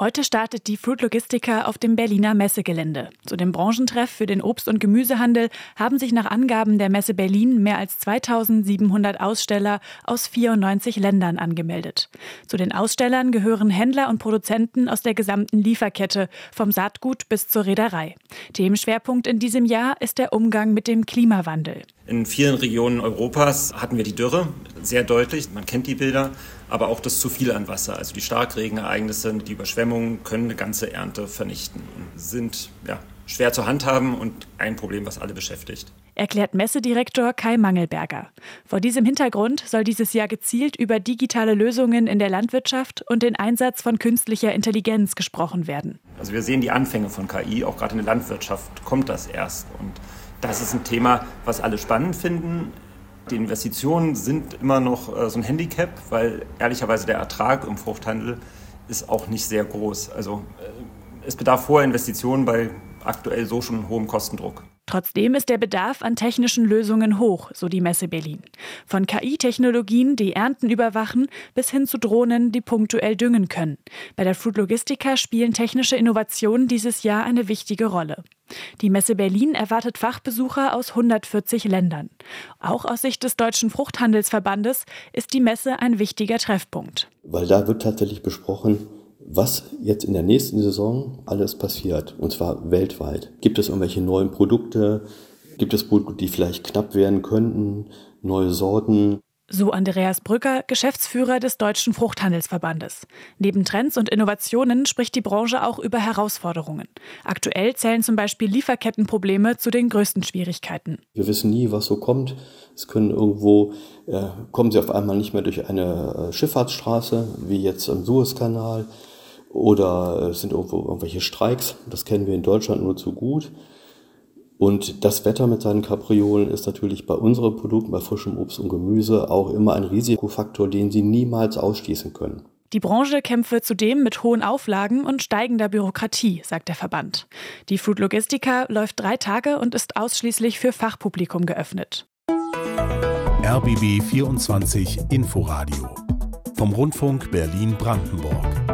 Heute startet die Fruit Logistica auf dem Berliner Messegelände. Zu dem Branchentreff für den Obst- und Gemüsehandel haben sich nach Angaben der Messe Berlin mehr als 2700 Aussteller aus 94 Ländern angemeldet. Zu den Ausstellern gehören Händler und Produzenten aus der gesamten Lieferkette, vom Saatgut bis zur Reederei. Themenschwerpunkt in diesem Jahr ist der Umgang mit dem Klimawandel. In vielen Regionen Europas hatten wir die Dürre sehr deutlich. Man kennt die Bilder, aber auch das zu viel an Wasser. Also die Starkregenereignisse, die Überschwemmungen können eine ganze Ernte vernichten und sind ja, schwer zu handhaben und ein Problem, was alle beschäftigt. Erklärt Messedirektor Kai Mangelberger. Vor diesem Hintergrund soll dieses Jahr gezielt über digitale Lösungen in der Landwirtschaft und den Einsatz von künstlicher Intelligenz gesprochen werden. Also wir sehen die Anfänge von KI, auch gerade in der Landwirtschaft kommt das erst. Und das ist ein Thema, was alle spannend finden. Die Investitionen sind immer noch äh, so ein Handicap, weil ehrlicherweise der Ertrag im Fruchthandel ist auch nicht sehr groß. Also äh, es bedarf vorher Investitionen bei aktuell so schon hohem Kostendruck. Trotzdem ist der Bedarf an technischen Lösungen hoch, so die Messe Berlin. Von KI-Technologien, die Ernten überwachen, bis hin zu Drohnen, die punktuell düngen können. Bei der Fruit Logistica spielen technische Innovationen dieses Jahr eine wichtige Rolle. Die Messe Berlin erwartet Fachbesucher aus 140 Ländern. Auch aus Sicht des Deutschen Fruchthandelsverbandes ist die Messe ein wichtiger Treffpunkt. Weil da wird tatsächlich besprochen, was jetzt in der nächsten Saison alles passiert, und zwar weltweit. Gibt es irgendwelche neuen Produkte? Gibt es Produkte, die vielleicht knapp werden könnten? Neue Sorten? So Andreas Brücker, Geschäftsführer des Deutschen Fruchthandelsverbandes. Neben Trends und Innovationen spricht die Branche auch über Herausforderungen. Aktuell zählen zum Beispiel Lieferkettenprobleme zu den größten Schwierigkeiten. Wir wissen nie, was so kommt. Es können irgendwo, äh, kommen sie auf einmal nicht mehr durch eine äh, Schifffahrtsstraße, wie jetzt im Suezkanal, oder es sind irgendwo irgendwelche Streiks. Das kennen wir in Deutschland nur zu gut. Und das Wetter mit seinen Kapriolen ist natürlich bei unseren Produkten, bei frischem Obst und Gemüse, auch immer ein Risikofaktor, den Sie niemals ausschließen können. Die Branche kämpfe zudem mit hohen Auflagen und steigender Bürokratie, sagt der Verband. Die Food Logistica läuft drei Tage und ist ausschließlich für Fachpublikum geöffnet. RBB 24 Inforadio vom Rundfunk Berlin-Brandenburg.